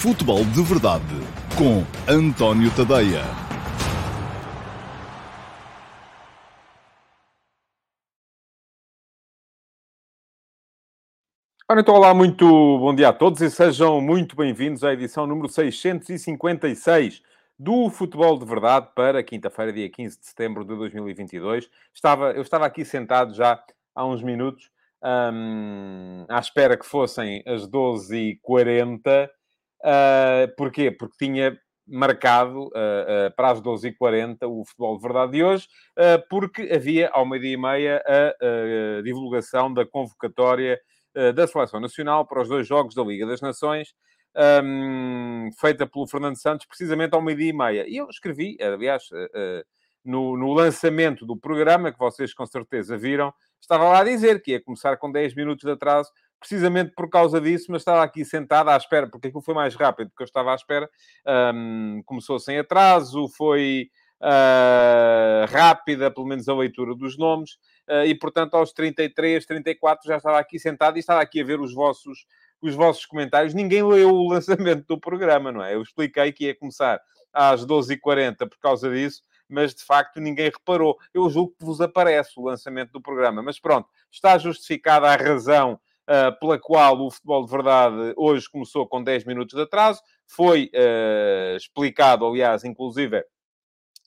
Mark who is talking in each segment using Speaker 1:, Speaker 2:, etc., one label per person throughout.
Speaker 1: Futebol de Verdade com António Tadeia.
Speaker 2: Ora, então, olá, muito bom dia a todos e sejam muito bem-vindos à edição número 656 do Futebol de Verdade para quinta-feira, dia 15 de setembro de 2022. Estava, eu estava aqui sentado já há uns minutos, hum, à espera que fossem as 12h40. Uh, porquê? Porque tinha marcado uh, uh, para as 12h40 o Futebol de Verdade de hoje, porque havia ao meio-dia e meia a divulgação da convocatória da Seleção Nacional para os dois jogos da Liga das Nações, um, feita pelo Fernando Santos, precisamente ao meio-dia e meia. E eu escrevi, aliás, no, no, lançamento do programa, que vocês com certeza viram, estava lá a dizer que ia começar com 10 minutos de atraso, precisamente por causa disso, mas estava aqui sentado à espera, porque aquilo foi mais rápido do que eu estava à espera. Um, começou sem atraso, foi uh, rápida, pelo menos a leitura dos nomes, uh, e portanto aos 33, 34 já estava aqui sentado e estava aqui a ver os vossos, os vossos comentários. Ninguém leu o lançamento do programa, não é? Eu expliquei que ia começar às 12h40 por causa disso, mas de facto ninguém reparou. Eu julgo que vos aparece o lançamento do programa, mas pronto, está justificada a razão pela qual o futebol de verdade hoje começou com 10 minutos de atraso. Foi uh, explicado, aliás, inclusive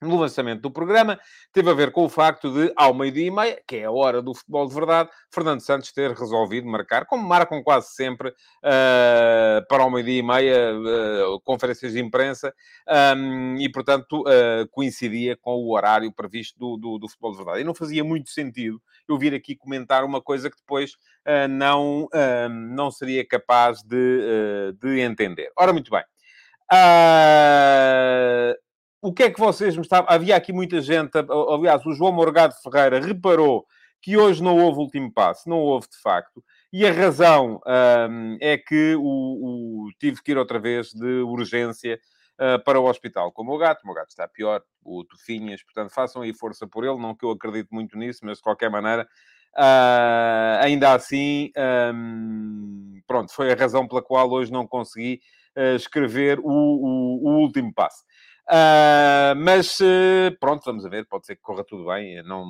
Speaker 2: no lançamento do programa, teve a ver com o facto de, ao meio-dia e meia, que é a hora do futebol de verdade, Fernando Santos ter resolvido marcar, como marcam quase sempre, uh, para ao meio-dia e meia, uh, conferências de imprensa, um, e, portanto, uh, coincidia com o horário previsto do, do, do, futebol de verdade. E não fazia muito sentido eu vir aqui comentar uma coisa que depois não, não seria capaz de, de entender. Ora, muito bem. Uh, o que é que vocês me estavam... Havia aqui muita gente... Aliás, o João Morgado Ferreira reparou que hoje não houve último passo. Não houve, de facto. E a razão um, é que o, o, tive que ir outra vez de urgência uh, para o hospital com o meu gato. O meu gato está pior, o Tufinhas. Portanto, façam aí força por ele. Não que eu acredito muito nisso, mas de qualquer maneira... Uh, ainda assim, um, pronto, foi a razão pela qual hoje não consegui uh, escrever o, o, o último passo. Uh, mas uh, pronto, vamos a ver, pode ser que corra tudo bem. não,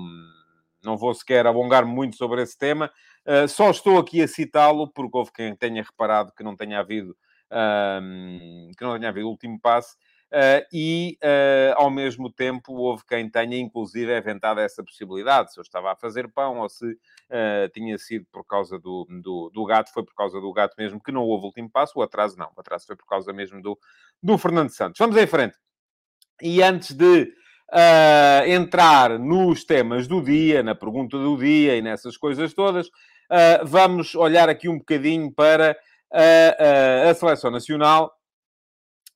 Speaker 2: não vou sequer alongar muito sobre esse tema. Uh, só estou aqui a citá-lo porque houve quem tenha reparado que não tenha havido que não tenha havido último passe. e ao mesmo tempo houve quem tenha inclusive inventado essa possibilidade, se eu estava a fazer pão ou se tinha sido por causa do, do, do, gato, foi por causa do gato mesmo que não houve último passo, o atraso não, o atraso foi por causa mesmo do, do Fernando Santos. Vamos em frente. E antes de uh, entrar nos temas do dia, na pergunta do dia e nessas coisas todas, uh, vamos olhar aqui um bocadinho para a, a seleção nacional.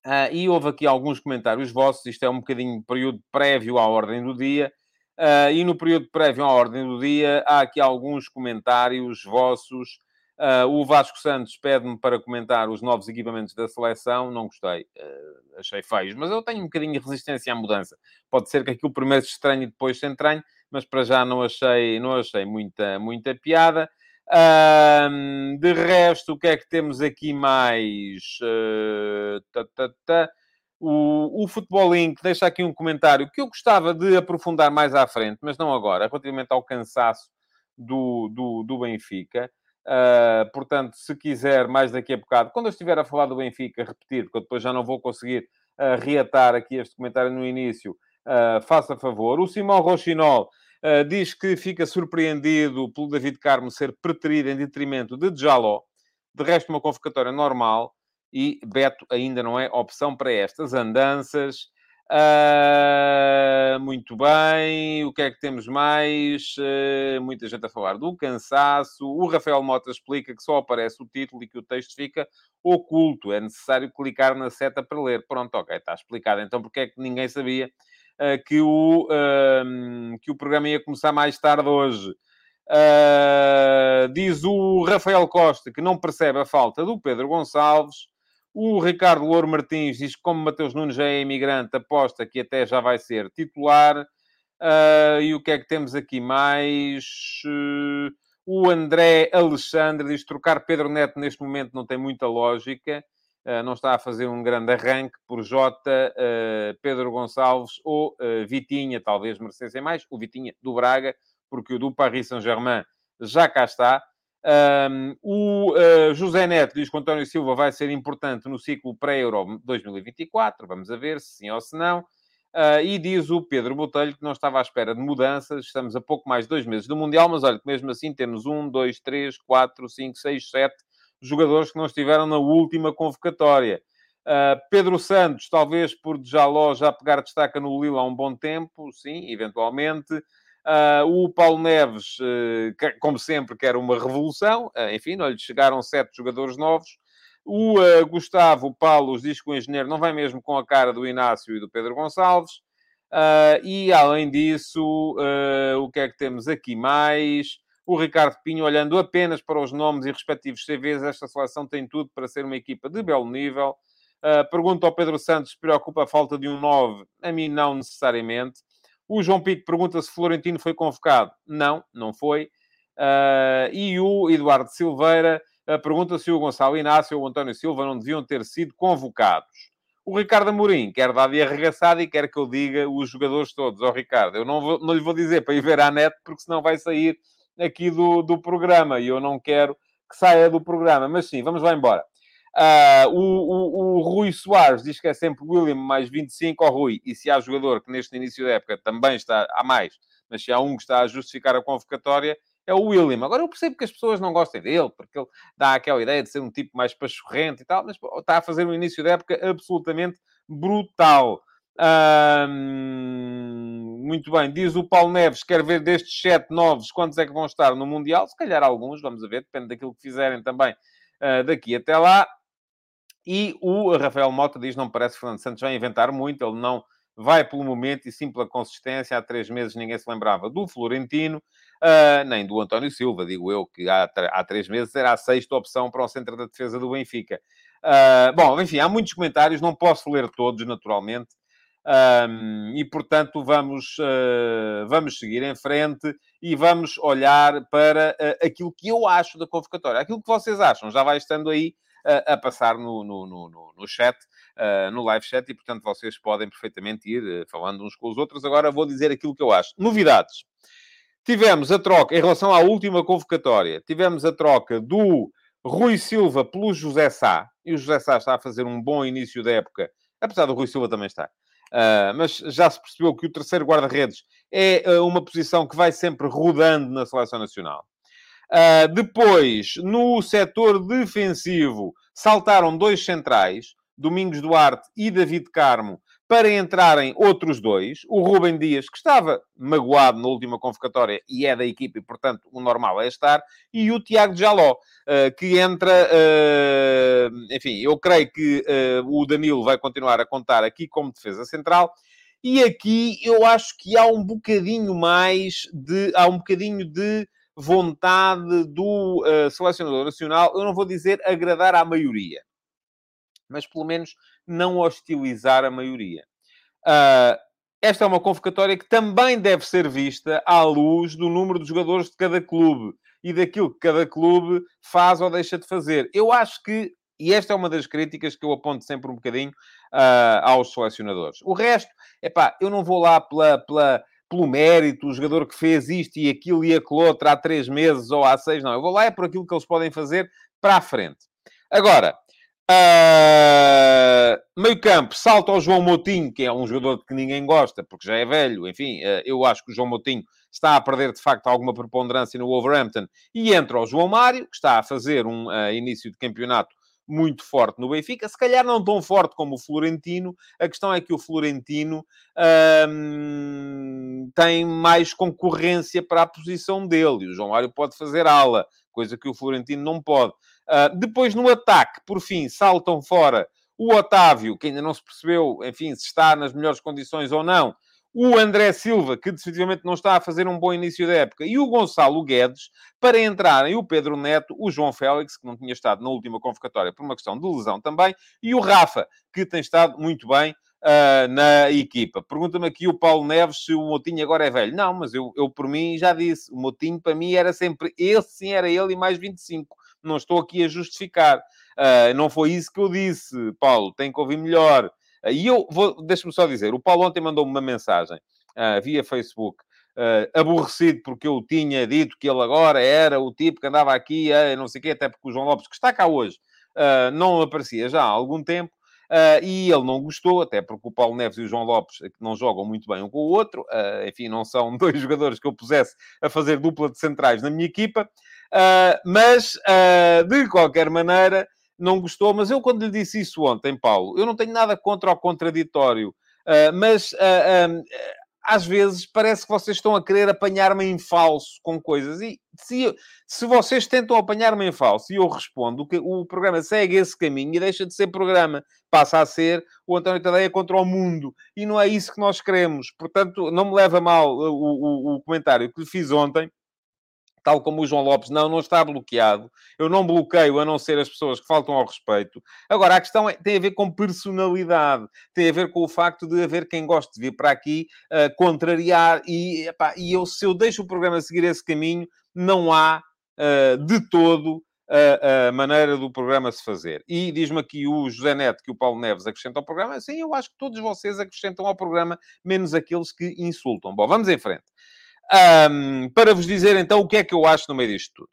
Speaker 2: Uh, e houve aqui alguns comentários vossos. Isto é um bocadinho período prévio à ordem do dia. Uh, e no período prévio à ordem do dia, há aqui alguns comentários vossos Uh, o Vasco Santos pede-me para comentar os novos equipamentos da seleção. Não gostei, uh, achei feios, mas eu tenho um bocadinho de resistência à mudança. Pode ser que aquilo primeiro se estranhe e depois se entranhe, mas para já não achei, não achei muita, muita piada. Uh, de resto, o que é que temos aqui mais? Tá, tá, tá. O, o Futebol Link deixa aqui um comentário que eu gostava de aprofundar mais à frente, mas não agora, relativamente ao cansaço do, do, do Benfica. Uh, portanto, se quiser, mais daqui a bocado, quando eu estiver a falar do Benfica, repetir, porque eu depois já não vou conseguir uh, reatar aqui este comentário no início, uh, faça favor. O Simão Rochinol diz que fica surpreendido pelo David Carmo ser preterido em detrimento de Jaló. De resto, uma convocatória normal e Beto ainda não é opção para estas andanças. Uh, muito bem. O que é que temos mais? Uh, muita gente a falar do cansaço. O Rafael Mota explica que só aparece o título e que o texto fica oculto. É necessário clicar na seta para ler. Pronto, ok, está explicado. Então, porque é que ninguém sabia uh, que, o, que o programa ia começar mais tarde hoje? diz o Rafael Costa que não percebe a falta do Pedro Gonçalves. O Ricardo Louro Martins diz que, como Mateus Nunes já é imigrante, aposta que até já vai ser titular. Uh, e o que é que temos aqui mais? Uh, o André Alexandre diz que trocar Pedro Neto neste momento não tem muita lógica. uh, não está a fazer um grande arranque por Jota, Pedro Gonçalves ou Vitinha, talvez merecessem mais. O Vitinha do Braga, porque o do Paris Saint-Germain já cá está. Um, o uh, José Neto diz que António Silva vai ser importante no ciclo pré-Euro 2024. Vamos a ver se sim ou se não. Uh, e diz o Pedro Botelho que não estava à espera de mudanças. Estamos a pouco mais de dois meses do Mundial, mas olha que mesmo assim temos um, dois, três, quatro, cinco, seis, sete jogadores que não estiveram na última convocatória. Uh, Pedro Santos, talvez por Jaló já pegar destaca no Lille há um bom tempo, sim, eventualmente. Uh, o Paulo Neves, uh, como sempre, quer uma revolução. Uh, enfim, não lhe chegaram sete jogadores novos. O Gustavo Paulo diz que o engenheiro não vai mesmo com a cara do Inácio e do Pedro Gonçalves. e, além disso, o que é que temos aqui mais? O Ricardo Pinho, olhando apenas para os nomes e respectivos CVs, esta seleção tem tudo para ser uma equipa de belo nível. pergunta ao Pedro Santos se preocupa a falta de um 9. A mim, não necessariamente. O João Pico pergunta se Florentino foi convocado. Não, não foi. Uh, e o Eduardo Silveira uh, pergunta se o Gonçalo Inácio ou o António Silva não deviam ter sido convocados. O Ricardo Amorim quer dar de arregaçado e quer que eu diga os jogadores todos. Ó oh, Ricardo, eu não, vou, não lhe vou dizer para ir ver à net, porque senão vai sair aqui do, do programa e eu não quero que saia do programa. Mas sim, vamos lá embora. Uh, o, o, o, Rui Soares diz que é sempre William mais 25 ao Rui. E se há jogador que neste início da época também está, há mais, mas se há um que está a justificar a convocatória, é o William. Agora eu percebo que as pessoas não gostem dele, porque ele dá aquela ideia de ser um tipo mais pachorrente e tal, mas está a fazer um início da época absolutamente brutal. muito bem, diz o Paulo Neves: quer ver destes sete novos quantos é que vão estar no Mundial? Se calhar alguns, vamos ver, depende daquilo que fizerem também uh, daqui até lá. E o Rafael Mota diz: não parece que Fernando Santos vai inventar muito, ele não vai pelo momento e sim pela consistência. Há três meses ninguém se lembrava do Florentino, uh, nem do António Silva, digo eu, que há, há três meses era a sexta opção para o centro da defesa do Benfica. Uh, bom, enfim, há muitos comentários, não posso ler todos, naturalmente. Um, e, portanto, vamos, uh, vamos seguir em frente e vamos olhar para uh, aquilo que eu acho da convocatória. Aquilo que vocês acham já vai estando aí a passar no, no, no, no chat, uh, no live chat, e portanto vocês podem perfeitamente ir uh, falando uns com os outros. Agora vou dizer aquilo que eu acho. Novidades. Tivemos a troca, em relação à última convocatória, tivemos a troca do Rui Silva pelo José Sá, e o José Sá está a fazer um bom início da época, apesar do Rui Silva também estar. Uh, mas já se percebeu que o terceiro guarda-redes é uh, uma posição que vai sempre rodando na seleção nacional. Uh, depois, no setor defensivo, saltaram dois centrais, Domingos Duarte e David Carmo, para entrarem outros dois. O Rubem Dias, que estava magoado na última convocatória e é da equipe, e portanto o normal é estar. E o Tiago Jaló, uh, que entra. Uh, enfim, eu creio que o Danilo vai continuar a contar aqui como defesa central. E aqui eu acho que há um bocadinho mais de. Há um bocadinho de vontade do uh, selecionador nacional, eu não vou dizer agradar à maioria, mas pelo menos não hostilizar a maioria. Uh, esta é uma convocatória que também deve ser vista à luz do número de jogadores de cada clube e daquilo que cada clube faz ou deixa de fazer. Eu acho que, e esta é uma das críticas que eu aponto sempre um bocadinho uh, aos selecionadores. O resto, é pá, eu não vou lá pela, pela pelo mérito, o jogador que fez isto e aquilo e aquilo outro há três meses ou há seis, não. Eu vou lá é por aquilo que eles podem fazer para a frente. Agora, uh, meio campo, salta ao João Moutinho, que é um jogador que ninguém gosta, porque já é velho. Enfim, uh, eu acho que o João Moutinho está a perder, de facto, alguma preponderância no Wolverhampton. E entra o João Mário, que está a fazer um uh, início de campeonato muito forte no Benfica, se calhar não tão forte como o Florentino. A questão é que o Florentino hum, tem mais concorrência para a posição dele. O João Mário pode fazer ala, coisa que o Florentino não pode. Uh, depois, no ataque, por fim, saltam fora o Otávio, que ainda não se percebeu, enfim, se está nas melhores condições ou não o André Silva, que definitivamente não está a fazer um bom início da época, e o Gonçalo Guedes, para entrarem o Pedro Neto, o João Félix, que não tinha estado na última convocatória por uma questão de lesão também, e o Rafa, que tem estado muito bem uh, na equipa. Pergunta-me aqui o Paulo Neves se o Motinho agora é velho. Não, mas eu, eu por mim já disse, o Motinho para mim era sempre esse, sim, era ele e mais 25 Não estou aqui a justificar. Uh, não foi isso que eu disse, Paulo. Tem que ouvir melhor. Uh, e eu vou, deixa-me só dizer, o Paulo ontem mandou-me uma mensagem uh, via Facebook. aborrecido porque eu tinha dito que ele agora era o tipo que andava aqui a não sei o quê, até porque o João Lopes, que está cá hoje, não aparecia já há algum tempo, Uh, e ele não gostou, até porque o Paulo Neves e o João Lopes não jogam muito bem um com o outro. Uh, enfim, não são dois jogadores que eu pusesse a fazer dupla de centrais na minha equipa. Uh, mas, de qualquer maneira, não gostou. Mas eu, quando lhe disse isso ontem, Paulo, eu não tenho nada contra o contraditório. mas às vezes parece que vocês estão a querer apanhar-me em falso com coisas. E se, se vocês tentam apanhar-me em falso e eu respondo que o programa segue esse caminho e deixa de ser programa, passa a ser o António Tadeia contra o mundo. E não é isso que nós queremos. Portanto, não me leva mal o, o, o comentário que lhe fiz ontem tal como o João Lopes, não, não está bloqueado. Eu não bloqueio a não ser as pessoas que faltam ao respeito. Agora, a questão é, tem a ver com personalidade, tem a ver com o facto de haver quem goste de vir para aqui uh, contrariar e, epá, e eu, se eu deixo o programa seguir esse caminho, não há uh, de todo a, a, maneira do programa se fazer. E diz-me aqui o José Neto que o Paulo Neves acrescenta ao programa. Sim, eu acho que todos vocês acrescentam ao programa, menos aqueles que insultam. Bom, vamos em frente. Um, para vos dizer então o que é que eu acho no meio disto tudo.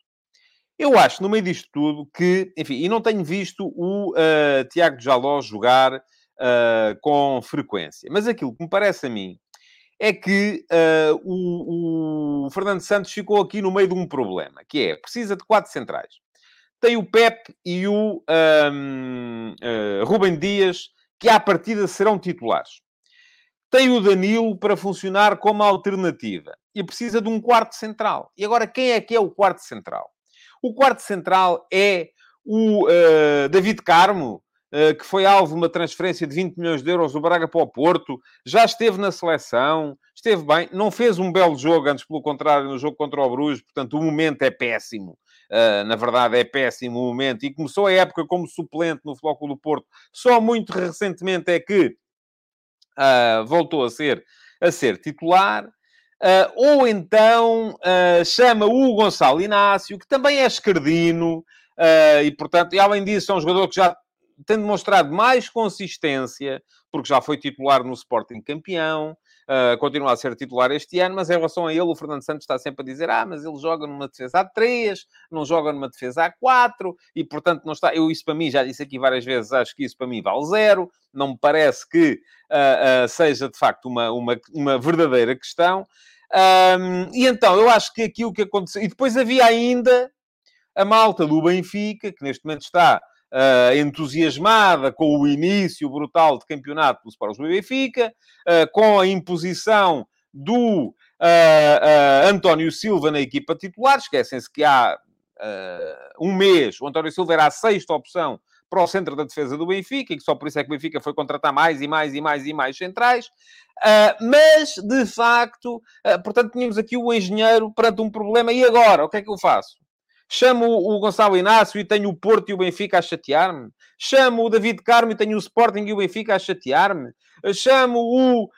Speaker 2: Eu acho no meio disto tudo que, enfim, e não tenho visto o uh, Tiago Jaló jogar uh, com frequência, mas aquilo que me parece a mim é que uh, o, o, Fernando Santos ficou aqui no meio de um problema, que é, precisa de quatro centrais. Tem o Pep e o um, Rubem Dias, que à partida serão titulares. Tem o Danilo para funcionar como alternativa e precisa de um quarto central. E agora, quem é que é o quarto central? O quarto central é o uh, David Carmo, uh, que foi alvo de uma transferência de 20 milhões de euros do Braga para o Porto, já esteve na seleção, esteve bem, não fez um belo jogo, antes pelo contrário, no jogo contra o Bruges, portanto o momento é péssimo. Uh, na verdade, é péssimo o momento. E começou a época como suplente no Flóculo do Porto. Só muito recentemente é que voltou a ser, a ser titular. Uh, ou então uh, chama o Gonçalo Inácio, que também é esquerdino, uh, e portanto, e além disso, é um jogador que já tem demonstrado mais consistência, porque já foi titular no Sporting campeão, uh, continua a ser titular este ano, mas em relação a ele, o Fernando Santos está sempre a dizer: ah, mas ele joga numa defesa a 3, não joga numa defesa a 4, e portanto não está. Eu, isso para mim, já disse aqui várias vezes, acho que isso para mim vale zero, não me parece que uh, uh, seja de facto uma, uma, uma verdadeira questão. Um, e então, eu acho que aquilo que aconteceu. E depois havia ainda a malta do Benfica, que neste momento está uh, entusiasmada com o início brutal de campeonato do Sport do Benfica, uh, com a imposição do uh, António Silva na equipa titular. Esquecem-se que há um mês o António Silva era a sexta opção para o centro da defesa do Benfica, e que só por isso é que o Benfica foi contratar mais e mais e mais e mais centrais. Mas, de facto, portanto, tínhamos aqui o engenheiro perante um problema. E agora? O que é que eu faço? Chamo o Gonçalo Inácio e tenho o Porto e o Benfica a chatear-me? Chamo o David Carmo e tenho o Sporting e o Benfica a chatear-me? Chamo o uh,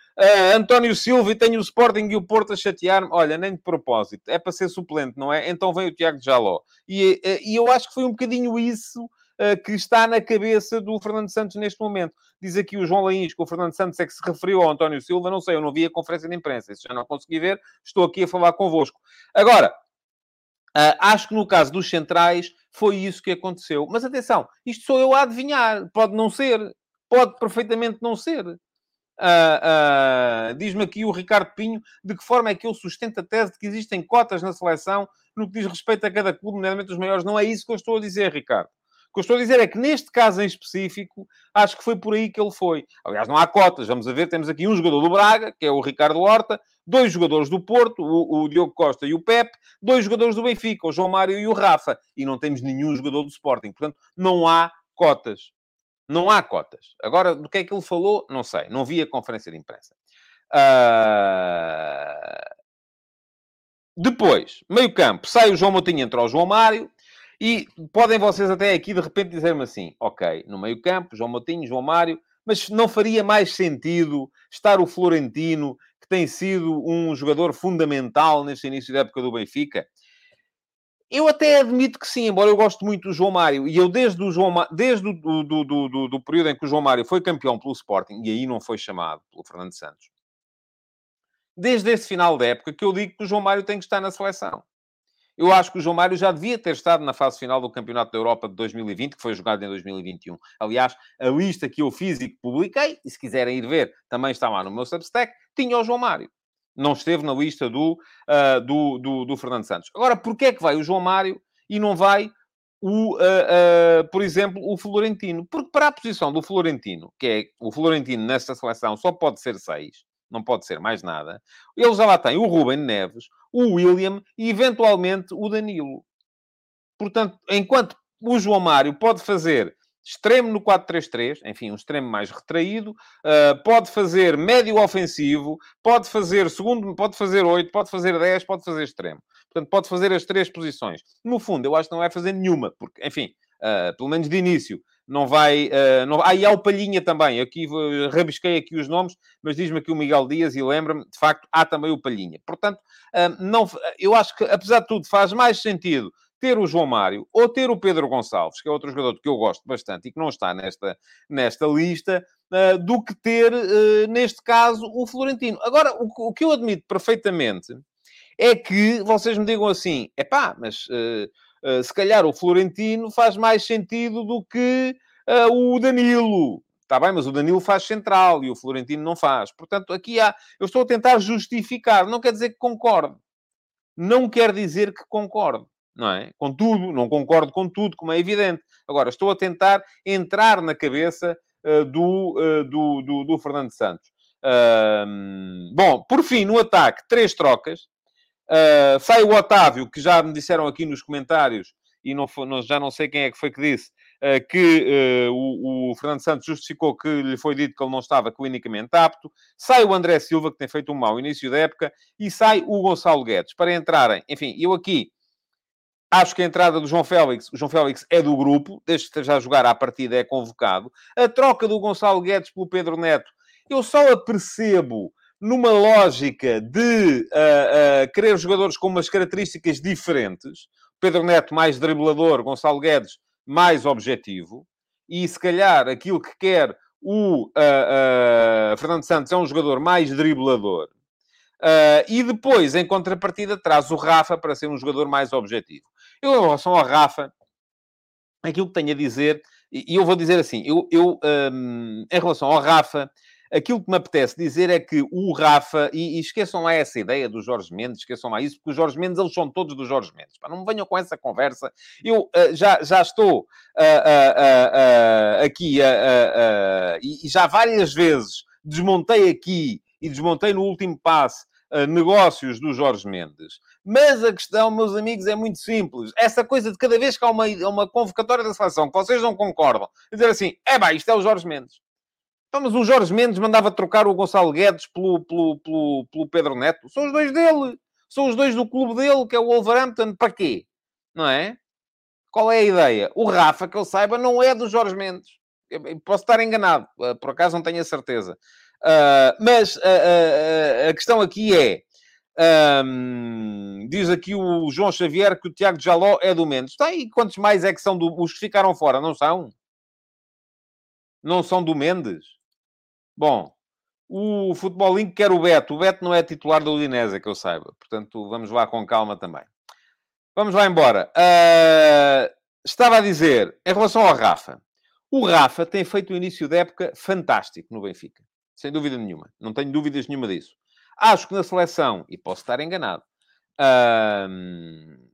Speaker 2: António Silva e tenho o Sporting e o Porto a chatear-me? Olha, nem de propósito. É para ser suplente, não é? Então vem o Tiago Jaló. E, e eu acho que foi um bocadinho isso uh, que está na cabeça do Fernando Santos neste momento. Diz aqui o João Lains que o Fernando Santos é que se referiu ao António Silva. Não sei, eu não vi a conferência de imprensa. Isso já não consegui ver. Estou aqui a falar convosco. Agora, uh, acho que no caso dos centrais foi isso que aconteceu. Mas atenção, isto sou eu a adivinhar. Pode não ser. Pode perfeitamente não ser. Uh, uh, Diz-me aqui o Ricardo Pinho de que forma é que eu sustento a tese de que existem cotas na seleção no que diz respeito a cada clube, nomeadamente os maiores. Não é isso que eu estou a dizer, Ricardo que eu estou a dizer é que neste caso em específico, acho que foi por aí que ele foi. Aliás, não há cotas. Vamos a ver, temos aqui um jogador do Braga, que é o Ricardo Horta, dois jogadores do Porto, o, o Diogo Costa e o Pep, dois jogadores do Benfica, o João Mário e o Rafa. E não temos nenhum jogador do Sporting. Portanto, não há cotas. Não há cotas. Agora, do que é que ele falou? Não sei. Não vi a conferência de imprensa. Uh... Depois, meio campo, sai o João Moutinho, entra o João Mário. E podem vocês até aqui de repente dizer-me assim: ok, no meio-campo, João Moutinho, João Mário, mas não faria mais sentido estar o Florentino, que tem sido um jogador fundamental neste início da época do Benfica? Eu até admito que sim, embora eu goste muito do João Mário, e eu desde o, João Ma... desde do, do, do, do, período em que o João Mário foi campeão pelo Sporting, e aí não foi chamado pelo Fernando Santos, desde esse final da época que eu digo que o João Mário tem que estar na seleção. Eu acho que o João Mário já devia ter estado na fase final do Campeonato da Europa de 2020, que foi jogado em 2021. Aliás, a lista que eu fiz e que publiquei, e se quiserem ir ver, também está lá no meu Substack, tinha o João Mário. Não esteve na lista do, uh, do, do, do, Fernando Santos. Agora, porquê é que vai o João Mário e não vai, o, uh, uh, por exemplo, o Florentino? Porque para a posição do Florentino, que é o Florentino nesta seleção só pode ser seis, não pode ser mais nada. Ele já lá tem o Ruben Neves, o William e, eventualmente, o Danilo. Portanto, enquanto o João Mário pode fazer extremo no 4-3-3, enfim, um extremo mais retraído, uh, pode fazer médio ofensivo, pode fazer segundo, pode fazer 8, pode fazer 10, pode fazer extremo. Portanto, pode fazer as três posições. No fundo, eu acho que não vai fazer nenhuma, porque, enfim, uh, pelo menos de início, não vai. Uh, não... Ah, e há o Palhinha também. Aqui rabisquei aqui os nomes, mas diz-me aqui o Miguel Dias e lembra-me, de facto, há também o Palhinha. Portanto, uh, não, eu acho que, apesar de tudo, faz mais sentido ter o João Mário ou ter o Pedro Gonçalves, que é outro jogador que eu gosto bastante e que não está nesta, nesta lista, uh, do que ter, neste caso, o Florentino. Agora, o, o, que eu admito perfeitamente é que vocês me digam assim: é pá, mas uh, se calhar o Florentino faz mais sentido do que uh, o Danilo. Está bem, mas o Danilo faz central e o Florentino não faz. Portanto, aqui há... Eu estou a tentar justificar. Não quer dizer que concordo. Não quer dizer que concordo. Não é? Com tudo. Não concordo com tudo, como é evidente. Agora, estou a tentar entrar na cabeça uh, do, do, do, do, Fernando Santos. bom, por fim, no ataque, três trocas. Uh, sai o Otávio, que já me disseram aqui nos comentários, e não, foi, não já não sei quem é que foi que disse, uh, que uh, o, o, Fernando Santos justificou que lhe foi dito que ele não estava clinicamente apto. Sai o André Silva, que tem feito um mau início da época, e sai o Gonçalo Guedes, para entrarem. Enfim, eu aqui acho que a entrada do João Félix, o João Félix é do grupo, desde que esteja a jogar à partida é convocado. A troca do Gonçalo Guedes pelo Pedro Neto, eu só a percebo numa lógica de uh, uh, querer jogadores com umas características diferentes, Pedro Neto mais driblador, Gonçalo Guedes mais objetivo, e se calhar aquilo que quer o uh, Fernando Santos é um jogador mais driblador. e depois, em contrapartida, traz o Rafa para ser um jogador mais objetivo. Eu, em relação ao Rafa, aquilo que tenho a dizer, e eu vou dizer assim, eu, eu um, em relação ao Rafa, Aquilo que me apetece dizer é que o Rafa, e, e, esqueçam lá essa ideia do Jorge Mendes, esqueçam lá isso, porque os Jorge Mendes, eles são todos do Jorge Mendes. Pá, não me venham com essa conversa. Eu uh, já, já estou uh, uh, aqui e, e já várias vezes desmontei aqui e desmontei no último passo negócios do Jorge Mendes. Mas a questão, meus amigos, é muito simples. Essa coisa de cada vez que há uma, uma convocatória da seleção que vocês não concordam, dizer assim, é bem, isto é o Jorge Mendes. Então, mas o Jorge Mendes mandava trocar o Gonçalo Guedes pelo, pelo, pelo, pelo Pedro Neto. São os dois dele. São os dois do clube dele, que é o Wolverhampton. Para quê? Não é? Qual é a ideia? O Rafa, que eu saiba, não é do Jorge Mendes. Eu posso estar enganado. Eh, por acaso não tenho a certeza. Uh, mas uh, uh, a questão aqui é... Um, diz aqui o João Xavier que o Tiago Jaló é do Mendes. Está aí quantos mais é que são do, os que ficaram fora? Não são? Não são do Mendes? Bom, o Futebol Link quer o Beto. O Beto não é titular da Udinese, que eu saiba. Portanto, vamos lá com calma também. Vamos lá embora. Uh, estava a dizer, em relação ao Rafa. O Rafa tem feito o início da época fantástico no Benfica. Sem dúvida nenhuma. Não tenho dúvidas nenhuma disso. Acho que na seleção, e posso estar enganado, uh,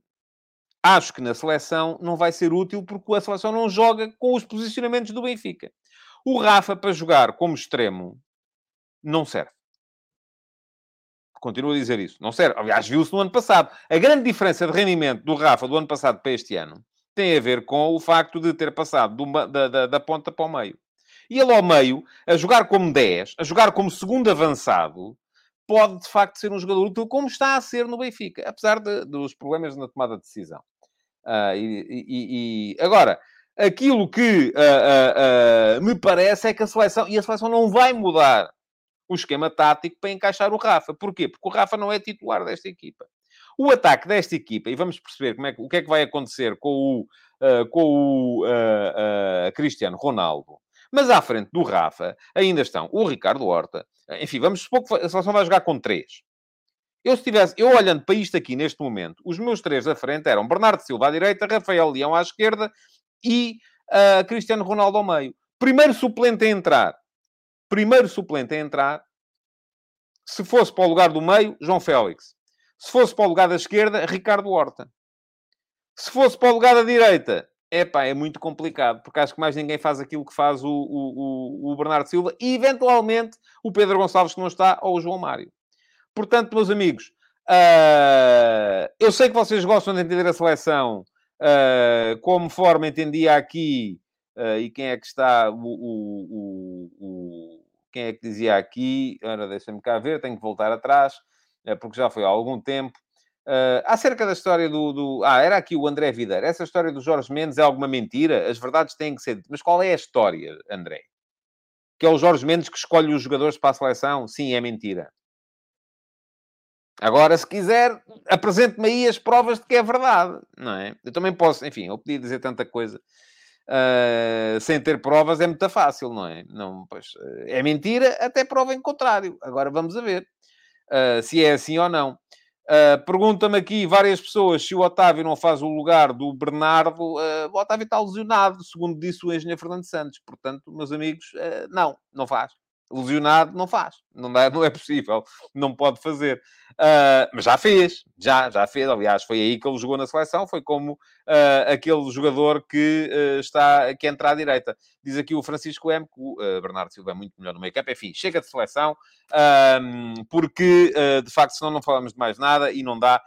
Speaker 2: acho que na seleção não vai ser útil porque a seleção não joga com os posicionamentos do Benfica. O Rafa, para jogar como extremo, não serve. Continuo a dizer isso. Não serve. Aliás, viu-se no ano passado. A grande diferença de rendimento do Rafa do ano passado para este ano tem a ver com o facto de ter passado do, da, da, da, ponta para o meio. E ele ao meio, a jogar como 10, a jogar como segundo avançado, pode de facto ser um jogador útil, como está a ser no Benfica, apesar de, dos problemas na tomada de decisão. Uh, e, e, e, agora, aquilo que uh, uh, uh, me parece é que a seleção, e a seleção não vai mudar o esquema tático para encaixar o Rafa. Porquê? Porque o Rafa não é titular desta equipa. O ataque desta equipa, e vamos perceber como é, o que é que vai acontecer com o, com o Cristiano Ronaldo. Mas à frente do Rafa ainda estão o Ricardo Horta. Enfim, vamos supor que a seleção vai jogar com três. Eu, se tivesse, eu olhando para isto aqui neste momento, os meus três à frente eram Bernardo Silva à direita, Rafael Leão à esquerda e uh, Cristiano Ronaldo ao meio. Primeiro suplente a entrar. Primeiro suplente a entrar. Se fosse para o lugar do meio, João Félix. Se fosse para o lugar da esquerda, Ricardo Horta. Se fosse para o lugar da direita, epá, é muito complicado, porque acho que mais ninguém faz aquilo que faz o, o, o, Bernardo Silva e, eventualmente, o Pedro Gonçalves que não está, ou o João Mário. Portanto, meus amigos, uh, eu sei que vocês gostam de entender a seleção uh, como forma entendia aqui, uh, e quem é que está, o, o, o, quem é que dizia aqui, ora, deixa-me cá ver, tenho que voltar atrás, porque já foi há algum tempo. Uh, acerca da história do, do, Ah, era aqui o André Videira. Essa história do Jorge Mendes é alguma mentira? As verdades têm que ser... Mas qual é a história, André? Que é o Jorge Mendes que escolhe os jogadores para a seleção? Sim, é mentira. Agora, se quiser, apresente-me aí as provas de que é verdade, não é? Eu também posso... Enfim, eu podia dizer tanta coisa... Uh, sem ter provas é muito fácil, não é? Não, pois, é mentira até prova em contrário. Agora vamos a ver uh, se é assim ou não. Uh, Pergunta-me aqui várias pessoas se o Otávio não faz o lugar do Bernardo. O Otávio está lesionado, segundo disse o engenheiro Fernando Santos. Portanto, meus amigos, não, não faz lesionado, não faz. Não, dá, não é possível. Não pode fazer. Uh, mas já fez. Já, já fez. Aliás, foi aí que ele jogou na seleção. Foi como uh, aquele jogador que, uh, está, que entra à direita. Diz aqui o Francisco M. que o Bernardo Silva é muito melhor no meio-campo. Enfim, chega de seleção. porque, de facto, senão não falamos de mais nada e não dá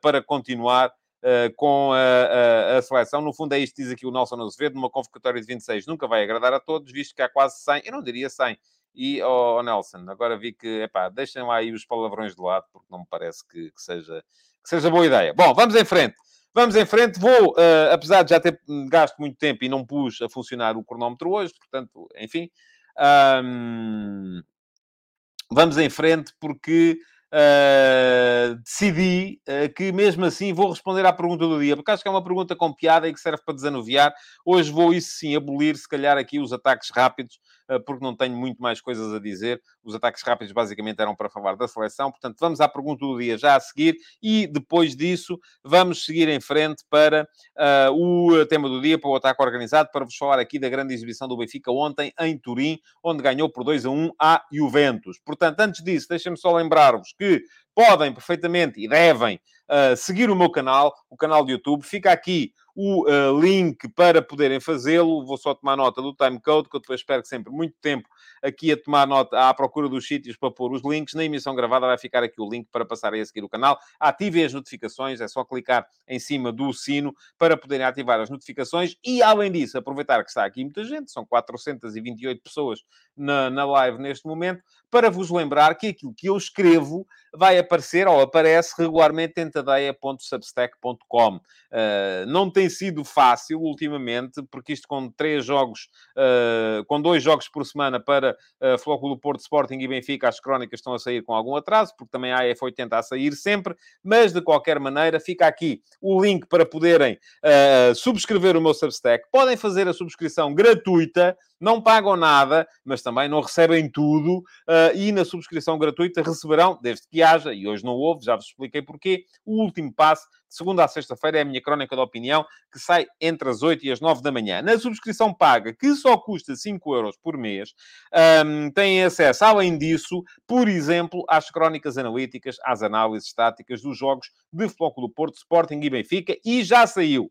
Speaker 2: para continuar Uh, com a, a, a, seleção. No fundo, é isto diz aqui o Nelson Azevedo, numa convocatória de 26 nunca vai agradar a todos, visto que há quase 100, eu não diria 100, e, oh, oh, Nelson, agora vi que, epá, deixem lá aí os palavrões de lado, porque não me parece que, que seja, que seja boa ideia. Bom, vamos em frente. Vamos em frente. Vou, uh, apesar de já ter gasto muito tempo e não pus a funcionar o cronómetro hoje, portanto, enfim, um, vamos em frente porque uh, decidi uh, que mesmo assim vou responder à pergunta do dia, porque acho que é uma pergunta com piada e que serve para desanuviar. Hoje vou, isso sim, abolir, se calhar, aqui os ataques rápidos porque não tenho muito mais coisas a dizer. Os ataques rápidos basicamente eram para falar da seleção. Portanto, vamos à pergunta do dia já a seguir e depois disso vamos seguir em frente para uh, o tema do dia, para o ataque organizado, para vos falar aqui da grande exibição do Benfica ontem em Turim, onde ganhou por 2 a 1 à Juventus. Portanto, antes disso, deixem-me só lembrar-vos que podem perfeitamente e devem uh, seguir o meu canal, o canal de YouTube. Fica aqui o uh, link para poderem fazê-lo. Vou só tomar nota do timecode, que eu depois espero que sempre muito tempo aqui a tomar nota, à procura dos sítios para pôr os links. Na emissão gravada vai ficar aqui o link para passarem a seguir o canal. Ativem as notificações, é só clicar em cima do sino para poderem ativar as notificações. E, além disso, aproveitar que está aqui muita gente, são 428 pessoas na, na live neste momento, para vos lembrar que aquilo que eu escrevo vai aparecer ou aparece regularmente em tadeia.substack.com. Uh, não tem sido fácil ultimamente, porque isto com três jogos, uh, com dois jogos por semana para uh, Flóculo Porto, Sporting e Benfica, as crónicas estão a sair com algum atraso, porque também a AF80 a sair sempre, mas de qualquer maneira fica aqui o link para poderem uh, subscrever o meu Substack. Podem fazer a subscrição gratuita, não pagam nada, mas também não recebem tudo, uh, e na subscrição gratuita receberão, desde que haja, e hoje não houve, já vos expliquei porquê, o último passo, de segunda a sexta-feira, é a minha crónica de opinião, que sai entre as 8 e as 9 da manhã. Na subscrição paga, que só custa 5 euros por mês, um, têm acesso, além disso, por exemplo, às crónicas analíticas, às análises estáticas dos jogos de Futebol do Porto, Sporting e Benfica, e já saiu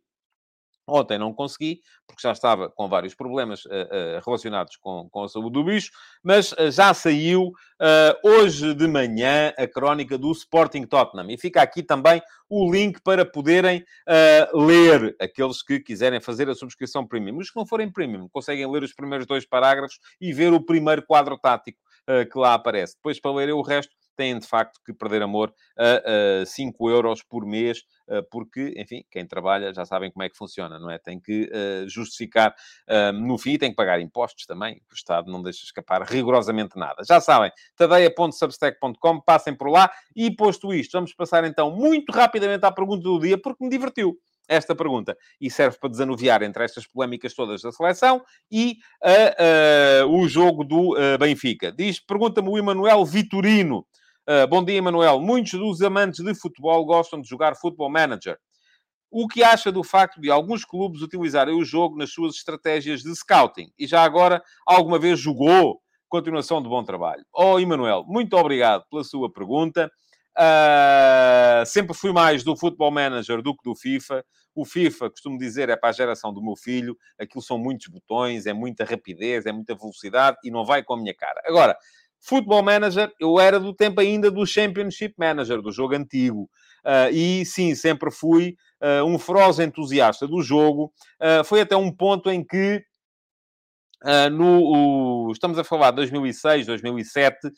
Speaker 2: Ontem não consegui, porque já estava com vários problemas uh, uh, relacionados com, com a saúde do bicho, mas uh, já saiu hoje de manhã a crónica do Sporting Tottenham. E fica aqui também o link para poderem ler, aqueles que quiserem fazer a subscrição premium. Os que não forem premium, conseguem ler os primeiros dois parágrafos e ver o primeiro quadro tático que lá aparece. Depois, para ler o resto, têm de facto que perder amor a, a 5 euros por mês porque, enfim, quem trabalha já sabem como é que funciona, não é? Tem que justificar no fim, tem que pagar impostos também, o Estado não deixa escapar rigorosamente nada. Já sabem, tadeia.substack.com, passem por lá e posto isto, vamos passar então muito rapidamente à pergunta do dia, porque me divertiu esta pergunta. E serve para desanuviar entre estas polémicas todas da seleção e uh, uh, o jogo do uh, Benfica. Diz, pergunta-me o Emanuel Vitorino. Bom dia, Emanuel. Muitos dos amantes de futebol gostam de jogar Football Manager. O que acha do facto de alguns clubes utilizarem o jogo nas suas estratégias de scouting? E já agora, alguma vez jogou? Continuação de bom trabalho. Oh, Emanuel, muito obrigado pela sua pergunta. Uh, sempre fui mais do Football Manager do que do FIFA. O FIFA, costumo dizer, é para a geração do meu filho. Aquilo são muitos botões, é muita rapidez, é muita velocidade e não vai com a minha cara. Agora, Football Manager, eu era do tempo ainda do Championship Manager, do jogo antigo. Uh, e sim, sempre fui uh, um feroz entusiasta do jogo. foi até um ponto em que Uh, no, o, estamos a falar de 2006, 2007, uh,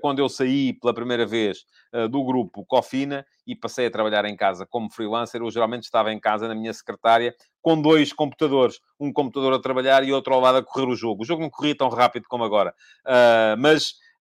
Speaker 2: quando eu saí pela primeira vez uh, do grupo Cofina e passei a trabalhar em casa como freelancer. Eu geralmente estava em casa na minha secretária com dois computadores, um computador a trabalhar e outro ao lado a correr o jogo. O jogo não corria tão rápido como agora, ah,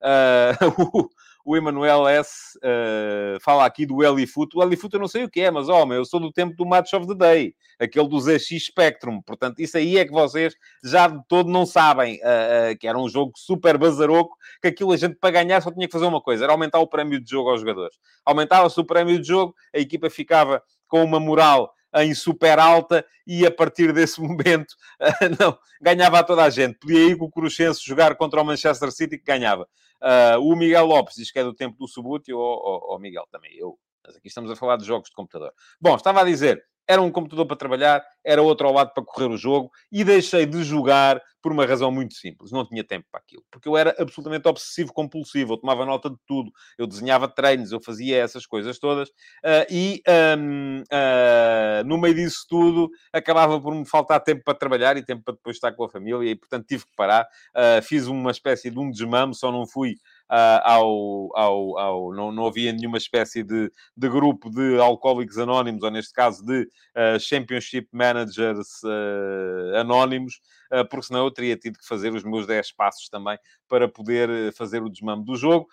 Speaker 2: mas o, o Emanuel S. Uh, fala aqui do Elifoot. O Elifoot eu não sei o que é, mas, ó, oh, eu sou do tempo do Match of the Day. Aquele do ZX Spectrum. Portanto, isso aí é que vocês já de todo não sabem. Uh, uh, que era um jogo super bazaroco, que aquilo a gente, para ganhar, só tinha que fazer uma coisa. Era aumentar o prémio de jogo aos jogadores. Aumentava-se o prémio de jogo, a equipa ficava com uma moral em super alta e a partir desse momento não, ganhava a toda a gente. Podia ir com o Cruxense jogar contra o Manchester City que ganhava. Uh, o Miguel Lopes diz que é do tempo do Subútil, ou, ou, Miguel também, eu. Mas aqui estamos a falar de jogos de computador. Bom, estava a dizer, era um computador para trabalhar, era outro ao lado para correr o jogo e deixei de jogar por uma razão muito simples. Não tinha tempo para aquilo. Porque eu era absolutamente obsessivo compulsivo. Eu tomava nota de tudo. Eu desenhava treinos, eu fazia essas coisas todas. Uh, e um, uh, ah, no meio disso tudo, acabava por me faltar tempo para trabalhar e tempo para depois estar com a família. E, portanto, tive que parar. Uh, fiz uma espécie de um desmame, só não fui uh, ao, ao, ao não, não havia nenhuma espécie de, de grupo de alcoólicos anónimos, ou neste caso de uh, Championship Managers uh, anónimos, porque senão eu teria tido que fazer os meus 10 passos também para poder fazer o desmame do jogo.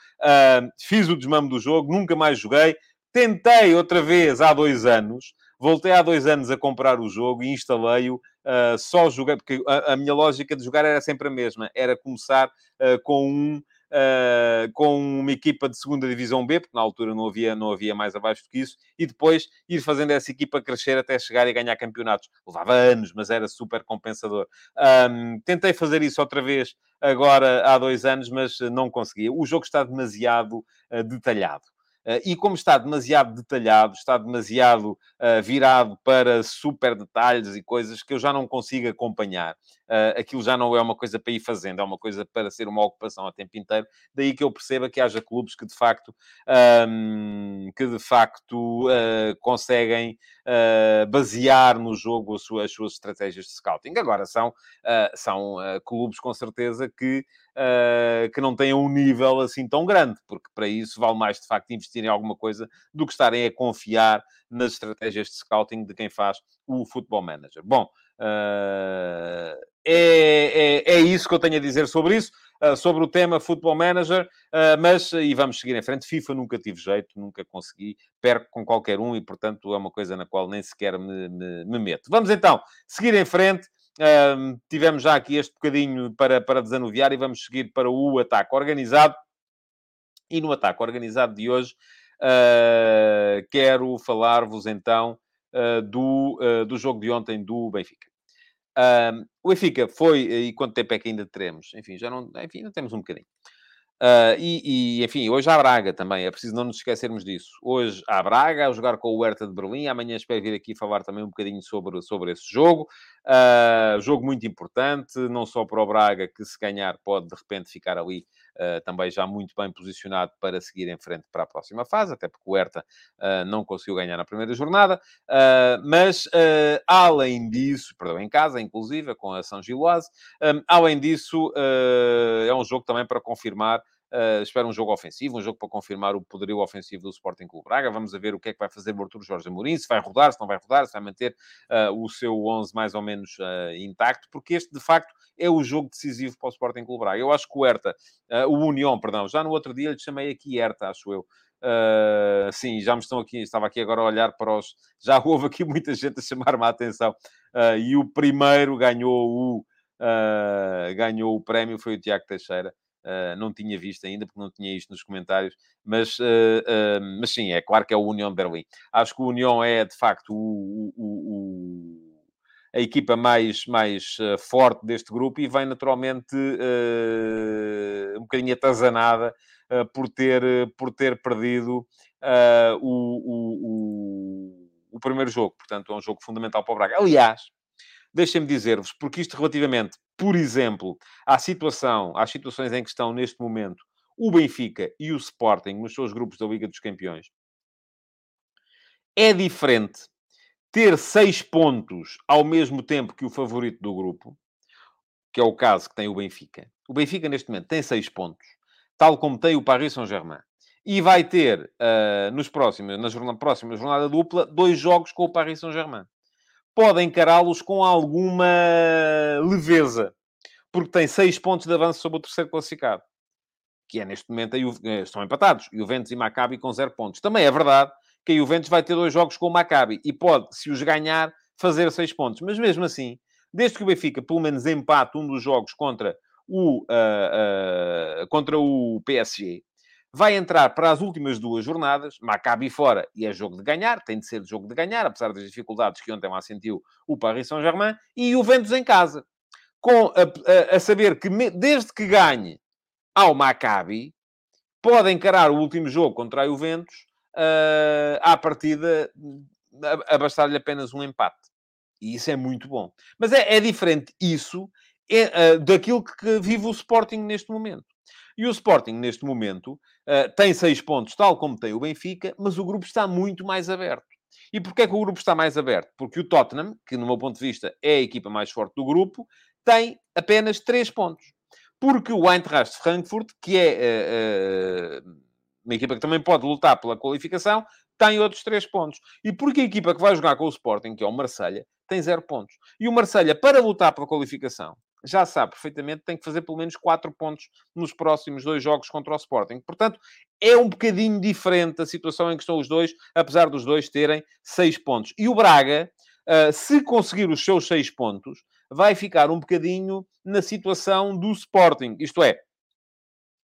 Speaker 2: fiz o desmame do jogo, nunca mais joguei. Tentei outra vez há dois anos, voltei há dois anos a comprar o jogo e instalei-o. Uh, só joguei, porque a, a, minha lógica de jogar era sempre a mesma: era começar uh, com um uh, com uma equipa de segunda divisão B, porque na altura não havia, não havia mais abaixo do que isso, e depois ir fazendo essa equipa crescer até chegar e ganhar campeonatos. Levava anos, mas era super compensador. Um, tentei fazer isso outra vez agora há dois anos, mas não conseguia. O jogo está demasiado uh, detalhado. Uh, e como está demasiado detalhado, está demasiado uh, virado para super detalhes e coisas que eu já não consigo acompanhar. Uh, aquilo já não é uma coisa para ir fazendo, é uma coisa para ser uma ocupação a tempo inteiro. Daí que eu perceba que haja clubes que de facto, um, que de facto conseguem basear no jogo as suas, as suas, estratégias de scouting. Agora, são, são clubes com certeza que uh, que não tenham um nível assim tão grande, porque para isso vale mais de facto investir em alguma coisa do que estarem a confiar nas estratégias de scouting de quem faz o Football Manager. Bom, uh, é, é, é, isso que eu tenho a dizer sobre isso. Uh, sobre o tema Football Manager, uh, mas e vamos seguir em frente. FIFA nunca tive jeito, nunca consegui, perco com qualquer um e, portanto, é uma coisa na qual nem sequer me, me, me meto. Vamos então seguir em frente um, tivemos já aqui este bocadinho para, para desanuviar e vamos seguir para o ataque organizado. E no ataque organizado de hoje, uh, quero falar-vos então uh, do, uh, do jogo de ontem do Benfica. O Benfica foi, e quanto tempo é que ainda teremos? Enfim, já não, enfim, ainda temos um bocadinho. Uh, e, e, enfim, hoje há Braga também, é preciso não nos esquecermos disso. Hoje há Braga a jogar com o Hertha de Berlim. Amanhã espero vir aqui falar também um bocadinho sobre, sobre esse jogo. Uh, jogo muito importante, não só para o Braga, que se ganhar pode de repente ficar ali também já muito bem posicionado para seguir em frente para a próxima fase, até porque o Hertha não conseguiu ganhar na primeira jornada. mas além disso, perdão, em casa, inclusive, com a São Giloase, um, além disso, é um jogo também para confirmar Uh, espero um jogo ofensivo, um jogo para confirmar o poderio ofensivo do Sporting Clube Braga. Vamos ver o que é que vai fazer o Arturo Jorge Amorim, se vai rodar, se não vai rodar, se vai manter uh, o seu 11 mais ou menos uh, intacto, porque este, de facto, é o jogo decisivo para o Sporting Clube Braga. Eu acho que o Herta, o União, perdão, já no outro dia lhe chamei aqui Herta, acho eu. Uh, sim, já me estão aqui, estava aqui agora a olhar para os. Já houve aqui muita gente a chamar-me a atenção. Uh, e o primeiro ganhou o, uh, ganhou o prémio foi o Tiago Teixeira. não tinha visto ainda, porque não tinha isto nos comentários, mas, mas sim, é claro que é o União Berlim. Acho que o União é de facto o, o a equipa mais, mais uh, forte deste grupo e vem naturalmente uh, um bocadinho atazanada uh, por, ter, por ter perdido o, o, o, primeiro jogo. Portanto, é um jogo fundamental para o Braga. Aliás, deixem-me dizer-vos, porque isto relativamente, por exemplo, à situação, às situações em que estão neste momento o Benfica e o Sporting nos seus grupos da Liga dos Campeões, é diferente ter seis pontos ao mesmo tempo que o favorito do grupo, que é o caso que tem o Benfica. O Benfica, neste momento, tem seis pontos, tal como tem o Paris Saint-Germain. E vai ter, uh, nos próximos, na jornada, próxima jornada dupla, dois jogos com o Paris Saint-Germain. Pode encará-los com alguma leveza, porque tem seis pontos de avanço sobre o terceiro classificado, que é, neste momento, eh, estão empatados. Juventus e Maccabi com zero pontos. Também é verdade que a Juventus vai ter dois jogos com o Maccabi e pode, se os ganhar, fazer seis pontos. Mas mesmo assim, desde que o Benfica pelo menos empate um dos jogos contra o, uh, uh, contra o PSG, vai entrar para as últimas duas jornadas, Maccabi fora, e é jogo de ganhar, tem de ser jogo de ganhar, apesar das dificuldades que ontem lá sentiu o Paris Saint-Germain, e o Juventus em casa. Com, a, a, a saber que, me, desde que ganhe ao Maccabi, pode encarar o último jogo contra a Juventus uh, à partida, a, a bastar-lhe apenas um empate. E isso é muito bom. Mas é, é diferente isso é, uh, daquilo que vive o Sporting neste momento. E o Sporting, neste momento, uh, tem seis pontos, tal como tem o Benfica, mas o grupo está muito mais aberto. E porquê que o grupo está mais aberto? Porque o Tottenham, que no meu ponto de vista é a equipa mais forte do grupo, tem apenas três pontos. Porque o Eintracht Frankfurt, que é uh, uma equipa que também pode lutar pela qualificação, tem outros três pontos. E porque a equipa que vai jogar com o Sporting, que é o Marselha, tem zero pontos. E o Marselha, para lutar pela qualificação, já sabe perfeitamente tem que fazer pelo menos quatro pontos nos próximos dois jogos contra o Sporting. Portanto, é um bocadinho diferente a situação em que estão os dois, apesar dos dois terem seis pontos. E o Braga, uh, se conseguir os seus seis pontos, vai ficar um bocadinho na situação do Sporting. Isto é,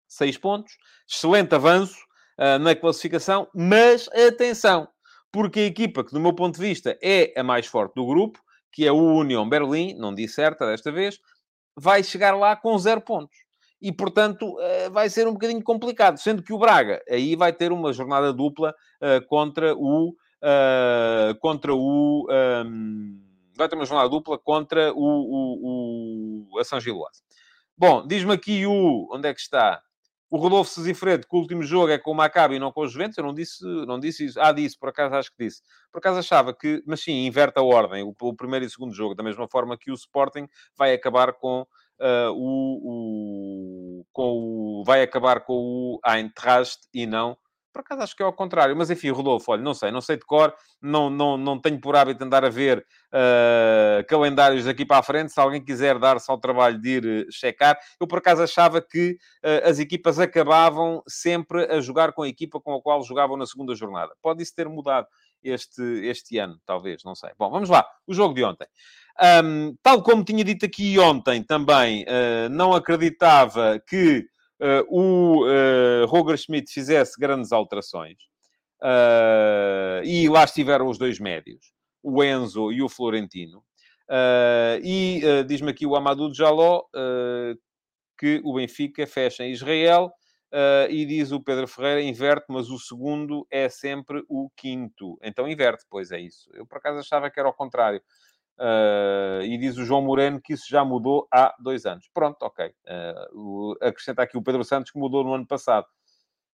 Speaker 2: seis pontos, excelente avanço, uh, na classificação, mas atenção, porque a equipa que, do meu ponto de vista, é a mais forte do grupo, que é o União Berlim, não disse certa desta vez, vai chegar lá com zero pontos. E, portanto, uh, vai ser um bocadinho complicado. Sendo que o Braga aí vai ter uma jornada dupla uh, contra o... contra o... Um, vai ter uma jornada dupla contra o, o, o a São Giloase. Bom, diz-me aqui o... Onde é que está? O Rodolfo Sesifredo, que o último jogo é com o Maccabi e não com os Juventus, eu não disse, não disse isso. Ah, disse, por acaso acho que disse. Por acaso achava que, mas sim, inverte a ordem, o, o primeiro e o segundo jogo, da mesma forma que o Sporting vai acabar com uh, o, o, com o, vai acabar com o Eintracht e não por acaso acho que é ao contrário, mas enfim, Rodolfo, olha, não sei, não sei de cor, não, não, não tenho por hábito andar a ver uh, calendários daqui para a frente. Se alguém quiser dar-se ao trabalho de ir uh, checar, eu por acaso achava que uh, as equipas acabavam sempre a jogar com a equipa com a qual jogavam na segunda jornada. Pode isso ter mudado este, este ano, talvez, não sei. Bom, vamos lá, o jogo de ontem. Um, tal como tinha dito aqui ontem também, não acreditava que uh, o uh, Roger Schmidt fizesse grandes alterações, uh, e lá estiveram os dois médios, o Enzo e o Florentino, e diz-me aqui o Amadou Jaló que o Benfica fecha em Israel, e diz o Pedro Ferreira, inverte, mas o segundo é sempre o quinto. Então inverte, pois é isso. Eu por acaso achava que era ao contrário. Uh, e diz o João Moreno que isso já mudou há dois anos. Pronto, ok. Uh, acrescenta aqui o Pedro Santos que mudou no ano passado.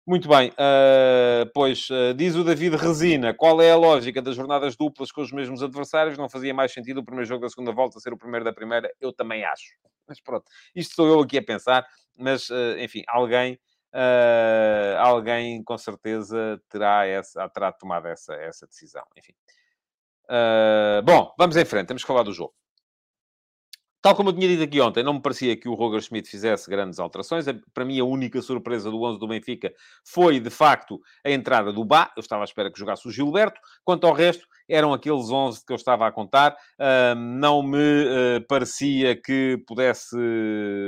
Speaker 2: Muito bem. Uh, pois, diz o David Resina, qual é a lógica das jornadas duplas com os mesmos adversários? Não fazia mais sentido o primeiro jogo da segunda volta ser o primeiro da primeira? Eu também acho. Mas pronto, isto sou eu aqui a pensar. Mas, enfim, alguém alguém com certeza terá, essa, terá tomado essa, essa decisão. Enfim. Uh, bom, vamos em frente, temos que falar do jogo. Tal como eu tinha dito aqui ontem, não me parecia que o Roger Schmidt fizesse grandes alterações. Para mim, a única surpresa do 11 do Benfica foi, de facto, a entrada do Bá. Eu estava à espera que jogasse o Gilberto. Quanto ao resto, eram aqueles 11 que eu estava a contar. Uh, não me uh, parecia que pudesse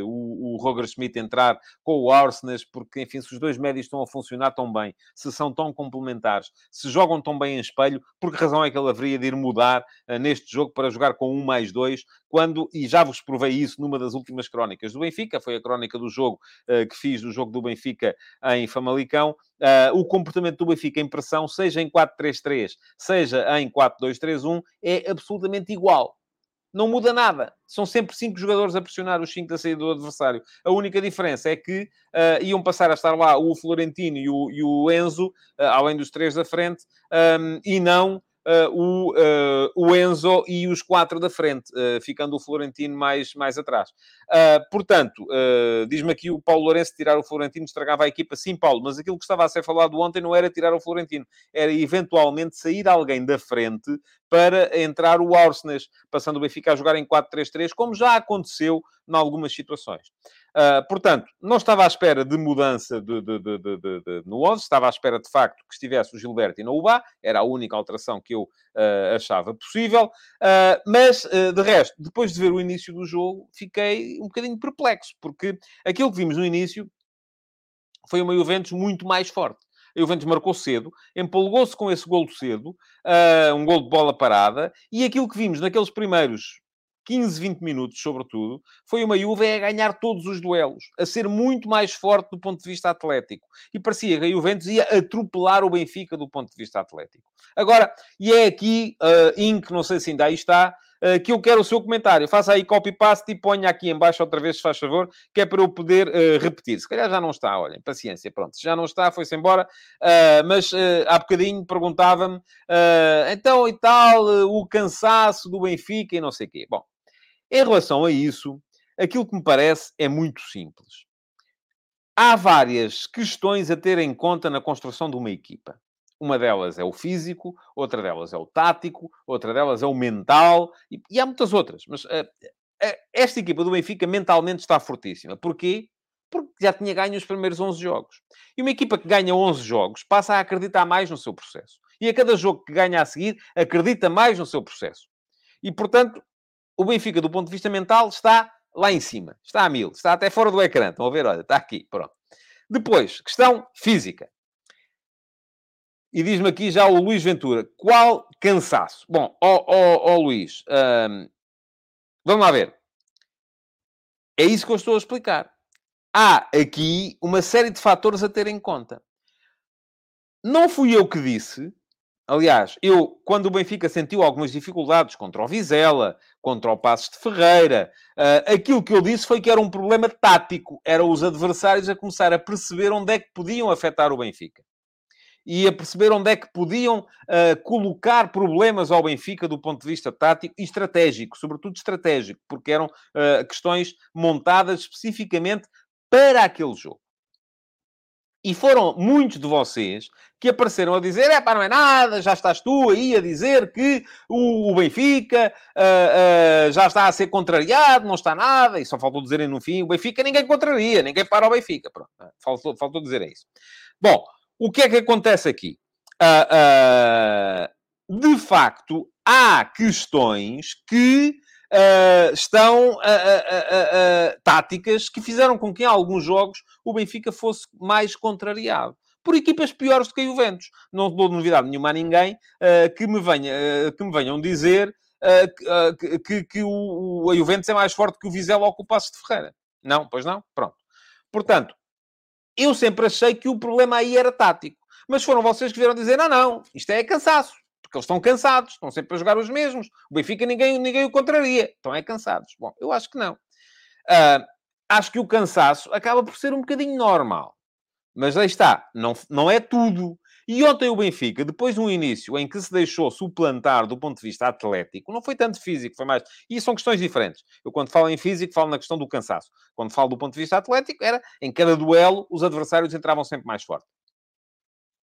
Speaker 2: o, o Roger Schmidt entrar com o Arsenas, porque, enfim, se os dois médios estão a funcionar tão bem, se são tão complementares, se jogam tão bem em espelho, por que razão é que ele haveria de ir mudar ah, neste jogo para jogar com um mais dois, quando, e já vos provei isso numa das últimas crónicas do Benfica, foi a crónica do jogo que fiz do jogo do Benfica em Famalicão, Uh, o comportamento do Benfica em pressão, seja em 4-3-3, seja em 4-2-3-1, é absolutamente igual. Não muda nada. São sempre cinco jogadores a pressionar os cinco da saída do adversário. A única diferença é que uh, iam passar a estar lá o Florentino e o, e o Enzo, uh, além dos três da frente, um, e não o, uh, o Enzo e os quatro da frente, uh, ficando o Florentino mais, mais atrás. portanto, diz-me aqui o Paulo Lourenço tirar o Florentino estragava a equipa. Sim, Paulo, mas aquilo que estava a ser falado ontem não era tirar o Florentino, era eventualmente sair alguém da frente para entrar o Arsenas, passando o Benfica a jogar em 4-3-3, como já aconteceu em algumas situações. Uh, portanto, não estava à espera de mudança de, de, de, no 11, estava à espera, de facto, que estivesse o Gilberto e não o Bá, era a única alteração que eu uh, achava possível, uh, mas, de resto, depois de ver o início do jogo, fiquei um bocadinho perplexo, porque aquilo que vimos no início foi uma Juventus muito mais forte. A Juventus marcou cedo, empolgou-se com esse golo cedo, um golo de bola parada, e aquilo que vimos naqueles primeiros 15, 20 minutos, sobretudo, foi uma Juve a ganhar todos os duelos, a ser muito mais forte do ponto de vista atlético. E parecia que a Juventus ia atropelar o Benfica do ponto de vista atlético. Agora, e é aqui, uh, Inc, não sei se ainda aí está, uh, que eu quero o seu comentário. Faça aí copy-paste e ponha aqui embaixo outra vez, se faz favor, que é para eu poder uh, repetir. Se calhar já não está, olhem, paciência, pronto. Se já não está, foi-se embora. Uh, mas há bocadinho perguntava-me, então e tal, o cansaço do Benfica e não sei o quê. Bom, em relação a isso, aquilo que me parece é muito simples. Há várias questões a ter em conta na construção de uma equipa. Uma delas é o físico, outra delas é o tático, outra delas é o mental, e, e há muitas outras. Mas uh, uh, esta equipa do Benfica mentalmente está fortíssima. Porquê? Porque já tinha ganho os primeiros 11 jogos. E uma equipa que ganha 11 jogos passa a acreditar mais no seu processo. E a cada jogo que ganha a seguir, acredita mais no seu processo. E, portanto, o Benfica, do ponto de vista mental, está lá em cima. Está a mil. Está até fora do ecrã. Estão a ver? Olha, está aqui. Pronto. Depois, questão física. E diz-me aqui já o Luís Ventura. Qual cansaço? Bom, ó, ó, ó Luís, hum, vamos lá ver. É isso que eu estou a explicar. Há aqui uma série de fatores a ter em conta. Não fui eu que disse Aliás, eu, quando o Benfica sentiu algumas dificuldades contra o Vizela, contra o Passos de Ferreira, uh, aquilo que eu disse foi que era um problema tático. Eram os adversários a começar a perceber onde é que podiam afetar o Benfica. E a perceber onde é que podiam uh, colocar problemas ao Benfica do ponto de vista tático e estratégico, sobretudo estratégico, porque eram uh, questões montadas especificamente para aquele jogo. E foram muitos de vocês que apareceram a dizer: é pá, não é nada, já estás tu aí a dizer que o, o Benfica uh, uh, já está a ser contrariado, não está nada, e só faltou dizerem no fim: o Benfica ninguém contraria, ninguém para o Benfica. Pronto, faltou, faltou dizer isso. Bom, o que é que acontece aqui? Uh, de facto, há questões que uh, estão uh, uh, táticas que fizeram com que em alguns jogos o Benfica fosse mais contrariado. Por equipas piores do que a Juventus. Não dou novidade nenhuma a ninguém que, me venha, que me venham dizer que, que, que o, o, a Juventus é mais forte que o Vizela ou que o Passo de Ferreira. Não, pois não? Pronto. Portanto, eu sempre achei que o problema aí era tático. Mas foram vocês que vieram dizer: não, não, isto é cansaço porque eles estão cansados, estão sempre a jogar os mesmos. O Benfica ninguém, ninguém o contraria, estão é cansados. Bom, eu acho que não. Uh, acho que o cansaço acaba por ser um bocadinho normal. Mas aí está, não, não é tudo. E ontem o Benfica, depois de um início em que se deixou suplantar do ponto de vista atlético, não foi tanto físico, foi mais... E são questões diferentes. Eu, quando falo em físico, falo na questão do cansaço. Quando falo do ponto de vista atlético, era em cada duelo os adversários entravam sempre mais forte.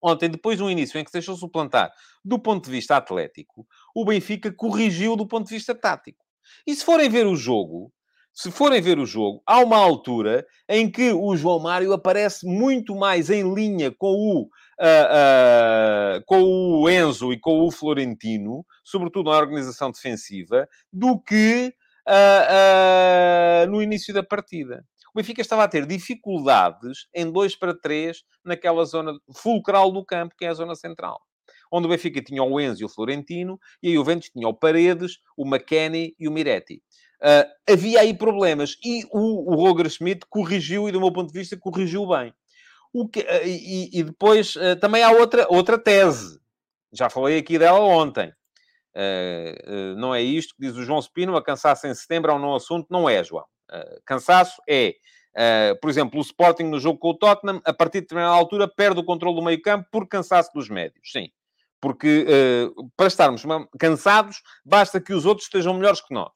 Speaker 2: Ontem, depois de um início em que se deixou suplantar do ponto de vista atlético, o Benfica corrigiu do ponto de vista tático. E se forem ver o jogo, se forem ver o jogo, há uma altura em que o João Mário aparece muito mais em linha com o, uh, uh, com o Enzo e com o Florentino, sobretudo na organização defensiva, do que uh, no início da partida. O Benfica estava a ter dificuldades em 2 para 3 naquela zona fulcral do campo, que é a zona central. Onde o Benfica tinha o Enzo e o Florentino, e aí o Ventos tinha o Paredes, o McKenny e o Miretti. Uh, havia aí problemas e o, o Roger Schmidt corrigiu, e do meu ponto de vista, corrigiu bem. Que, uh, e, e, depois uh, também há outra, outra tese. Já falei aqui dela ontem. não é isto que diz o João Spino, a cansaço em setembro é um não assunto. Não é, João. Cansaço é, por exemplo, o Sporting no jogo com o Tottenham, a partir de determinada altura, perde o controle do meio campo por cansaço dos médios. Sim. Porque para estarmos cansados, basta que os outros estejam melhores que nós.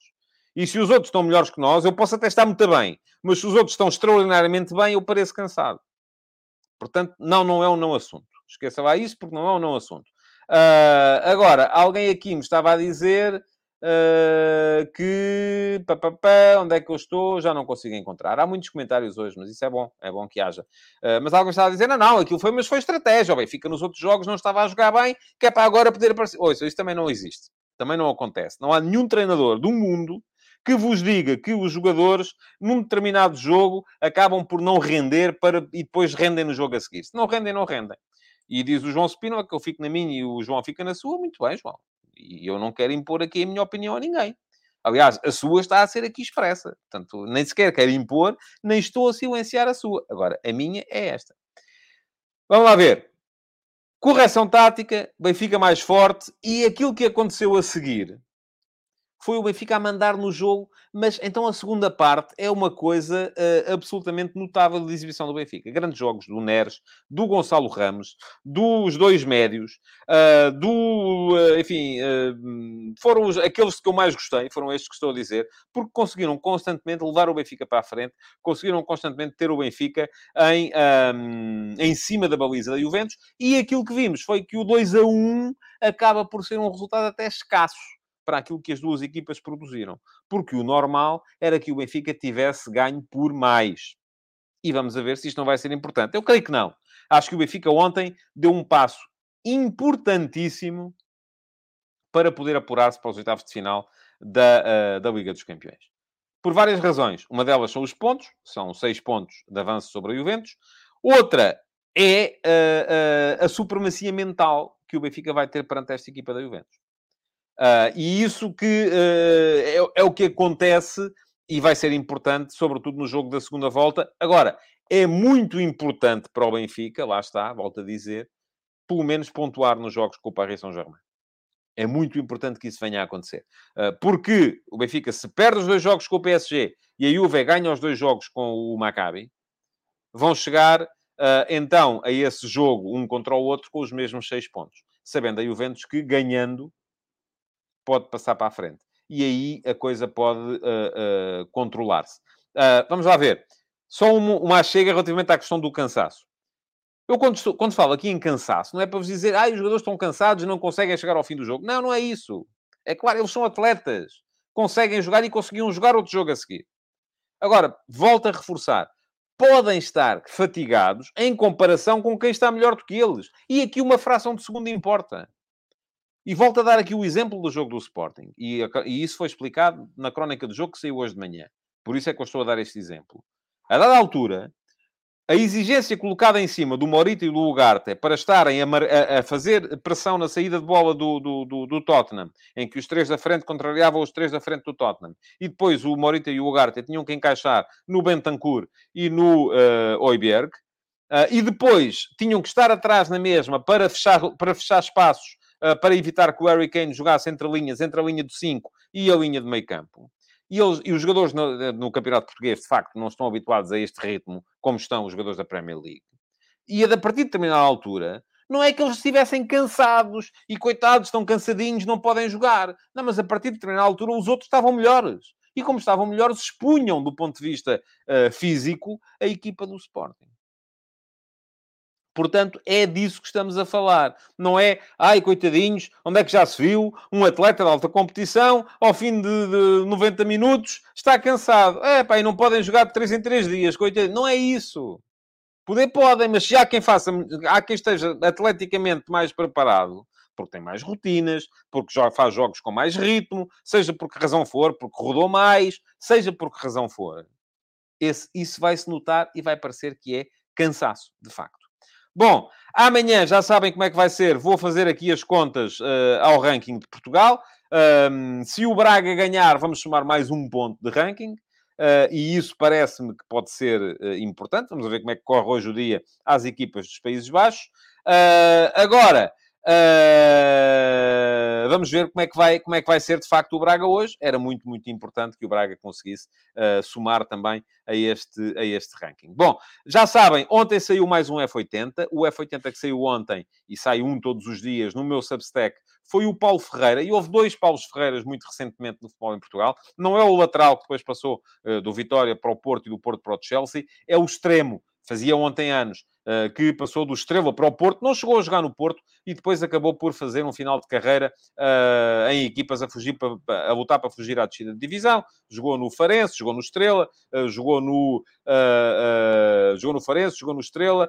Speaker 2: E se os outros estão melhores que nós, eu posso até estar muito bem. Mas se os outros estão extraordinariamente bem, eu pareço cansado. Portanto, não, não é um não assunto. Esqueça lá isso, porque não é um não assunto. Uh, agora, alguém aqui me estava a dizer uh, que... Pá, pá, pá, onde é que eu estou? Já não consigo encontrar. Há muitos comentários hoje, mas isso é bom. É bom que haja. Uh, mas alguém estava a dizer, não, não, aquilo foi, mas foi estratégia. O fica nos outros jogos, não estava a jogar bem, que é para agora poder aparecer. Ouça, isso também não existe. Também não acontece. Não há nenhum treinador do mundo que vos diga que os jogadores, num determinado jogo, acabam por não render para, e depois rendem no jogo a seguir. Se não rendem, não rendem. E diz o João Spínola que eu fico na minha e o João fica na sua. Muito bem, João. E eu não quero impor aqui a minha opinião a ninguém. Aliás, a sua está a ser aqui expressa. Portanto, nem sequer quero impor, nem estou a silenciar a sua. Agora, a minha é esta. Vamos lá ver. Correção tática, Benfica mais forte e aquilo que aconteceu a seguir foi o Benfica a mandar no jogo, mas então a segunda parte é uma coisa uh, absolutamente notável de exibição do Benfica. Grandes jogos do Neres, do Gonçalo Ramos, dos dois médios, uh, do... Uh, enfim, foram os, aqueles que eu mais gostei, foram estes que estou a dizer, porque conseguiram constantemente levar o Benfica para a frente, conseguiram constantemente ter o Benfica em, um, em cima da baliza da Juventus, e aquilo que vimos foi que o 2 a 1 acaba por ser um resultado até escasso para aquilo que as duas equipas produziram. Porque o normal era que o Benfica tivesse ganho por mais. E vamos ver se isto não vai ser importante. Eu creio que não. Acho que o Benfica ontem deu um passo importantíssimo para poder apurar-se para os oitavos de final da, uh, da Liga dos Campeões. Por várias razões. Uma delas são os pontos, são seis pontos de avanço sobre a Juventus. Outra é uh, uh, a supremacia mental que o Benfica vai ter perante esta equipa da Juventus. Uh, e isso que uh, é, é, o que acontece e vai ser importante, sobretudo no jogo da segunda volta. Agora, é muito importante para o Benfica, lá está, volto a dizer, pelo menos pontuar nos jogos com o Paris Saint-Germain. É muito importante que isso venha a acontecer. Uh, porque o Benfica, se perde os dois jogos com o PSG e a Juve ganha os dois jogos com o Maccabi, vão chegar então a esse jogo, um contra o outro, com os mesmos seis pontos. Sabendo a Juventus que ganhando pode passar para a frente. E aí a coisa pode uh, uh, controlar-se. Uh, vamos lá ver. Só uma, uma chega relativamente à questão do cansaço. Eu, quando, estou, quando falo aqui em cansaço, não é para vos dizer, ah, os jogadores estão cansados e não conseguem chegar ao fim do jogo. Não, não é isso. É claro, eles são atletas. Conseguem jogar e conseguiam jogar outro jogo a seguir. Agora, volto a reforçar. Podem estar fatigados em comparação com quem está melhor do que eles. E aqui uma fração de segundo importa. E volto a dar aqui o exemplo do jogo do Sporting. E, e, isso foi explicado na crónica do jogo que saiu hoje de manhã. Por isso é que eu estou a dar este exemplo. A dada altura, a exigência colocada em cima do Morita e do Ugarte para estarem a, a, a, fazer pressão na saída de bola do, do, do, do, Tottenham, em que os três da frente contrariavam os três da frente do Tottenham, e depois o Morita e o Ugarte tinham que encaixar no Bentancur e no uh, Oiberg, uh, e depois tinham que estar atrás na mesma para fechar, para fechar espaços para evitar que o Harry Kane jogasse entre linhas, entre a linha do 5 e a linha de meio campo. E, eles, e os jogadores no, no, Campeonato Português, de facto, não estão habituados a este ritmo, como estão os jogadores da Premier League. E a partir de determinada altura, Não é que eles estivessem cansados e, coitados, estão cansadinhos, não podem jogar. Não, mas a partir de determinada altura os outros estavam melhores. E como estavam melhores, expunham, do ponto de vista uh, físico, a equipa do Sporting. Portanto, é disso que estamos a falar. Não é, ai, coitadinhos, onde é que já se viu um atleta de alta competição, ao fim de, de 90 minutos, está cansado. É, pá, e não podem jogar de 3 em 3 dias, coitadinho. Não é isso. Poder podem, mas se há quem faça, há quem esteja atleticamente mais preparado, porque tem mais rotinas, porque já faz jogos com mais ritmo, seja por que razão for, porque rodou mais, seja por que razão for. Esse, isso vai-se notar e vai parecer que é cansaço, de facto. Bom, amanhã já sabem como é que vai ser. Vou fazer aqui as contas uh, ao ranking de Portugal. Um, se o Braga ganhar, vamos somar mais um ponto de ranking. Uh, e isso parece-me que pode ser uh, importante. Vamos ver como é que corre hoje o dia às equipas dos Países Baixos. agora, Uh, vamos ver como é, que vai, como é que vai ser de facto o Braga hoje. Era muito, muito importante que o Braga conseguisse uh, somar também a este, a este ranking. Bom, já sabem, ontem saiu mais um F80. O F80 que saiu ontem, e sai um todos os dias no meu Substack, foi o Paulo Ferreira. E houve dois Paulos Ferreiras muito recentemente no futebol em Portugal. Não é o lateral que depois passou uh, do Vitória para o Porto e do Porto para o Chelsea, é o extremo fazia ontem anos, que passou do Estrela para o Porto, não chegou a jogar no Porto e depois acabou por fazer um final de carreira uh, em equipas a fugir para, a lutar para fugir à descida de divisão. Jogou no Farense, jogou no Estrela, uh, jogou no jogou no Farense, jogou no Estrela,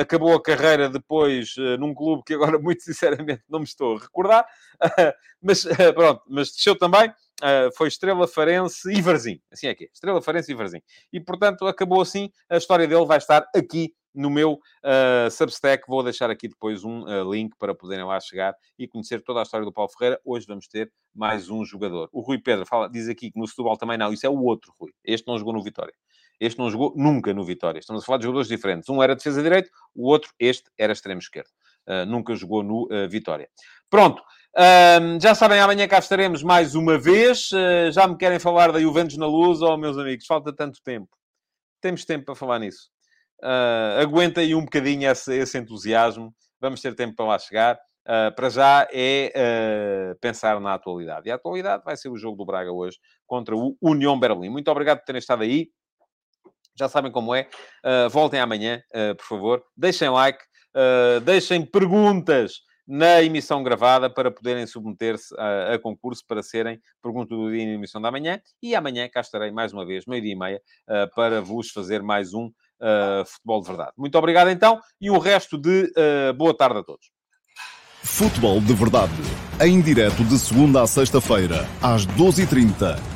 Speaker 2: acabou a carreira depois num clube que agora muito sinceramente não me estou a recordar, mas pronto, mas desceu também. Uh, foi Estrela Farense e Varzim. Assim é que é. Estrela Farense e Varzim. E, portanto, acabou assim. A história dele vai estar aqui no meu uh, Substack. Vou deixar aqui depois um uh, link para poderem lá chegar e conhecer toda a história do Paulo Ferreira. Hoje vamos ter mais um jogador. O Rui Pedro fala, diz aqui que no Setúbal também não. Isso é o outro, Rui. Este não jogou no Vitória. Este não jogou nunca no Vitória. Estamos a falar de jogadores diferentes. Um era defesa direito, o outro, este, era extremo esquerdo. Uh, nunca jogou no Vitória. Pronto. Já sabem, amanhã cá estaremos mais uma vez. Uh, já me querem falar da Juventus na luz, oh meus amigos, falta tanto tempo. Temos tempo para falar nisso. Uh, aguenta aí um bocadinho esse, esse, entusiasmo. Vamos ter tempo para lá chegar. Uh, para já é uh, pensar na atualidade. E a atualidade vai ser o jogo do Braga hoje contra o União Berlim. Muito obrigado por terem estado aí. Já sabem como é. voltem amanhã, por favor. Deixem like, deixem perguntas na emissão gravada para poderem submeter-se a, a, concurso para serem pergunta do dia e emissão da manhã. E amanhã cá estarei mais uma vez, meio-dia e meia, uh, para vos fazer mais um uh, Futebol de Verdade. Muito obrigado então e o resto de uh, boa tarde a todos.
Speaker 1: Futebol de Verdade, em direto de segunda a sexta-feira, às 12h30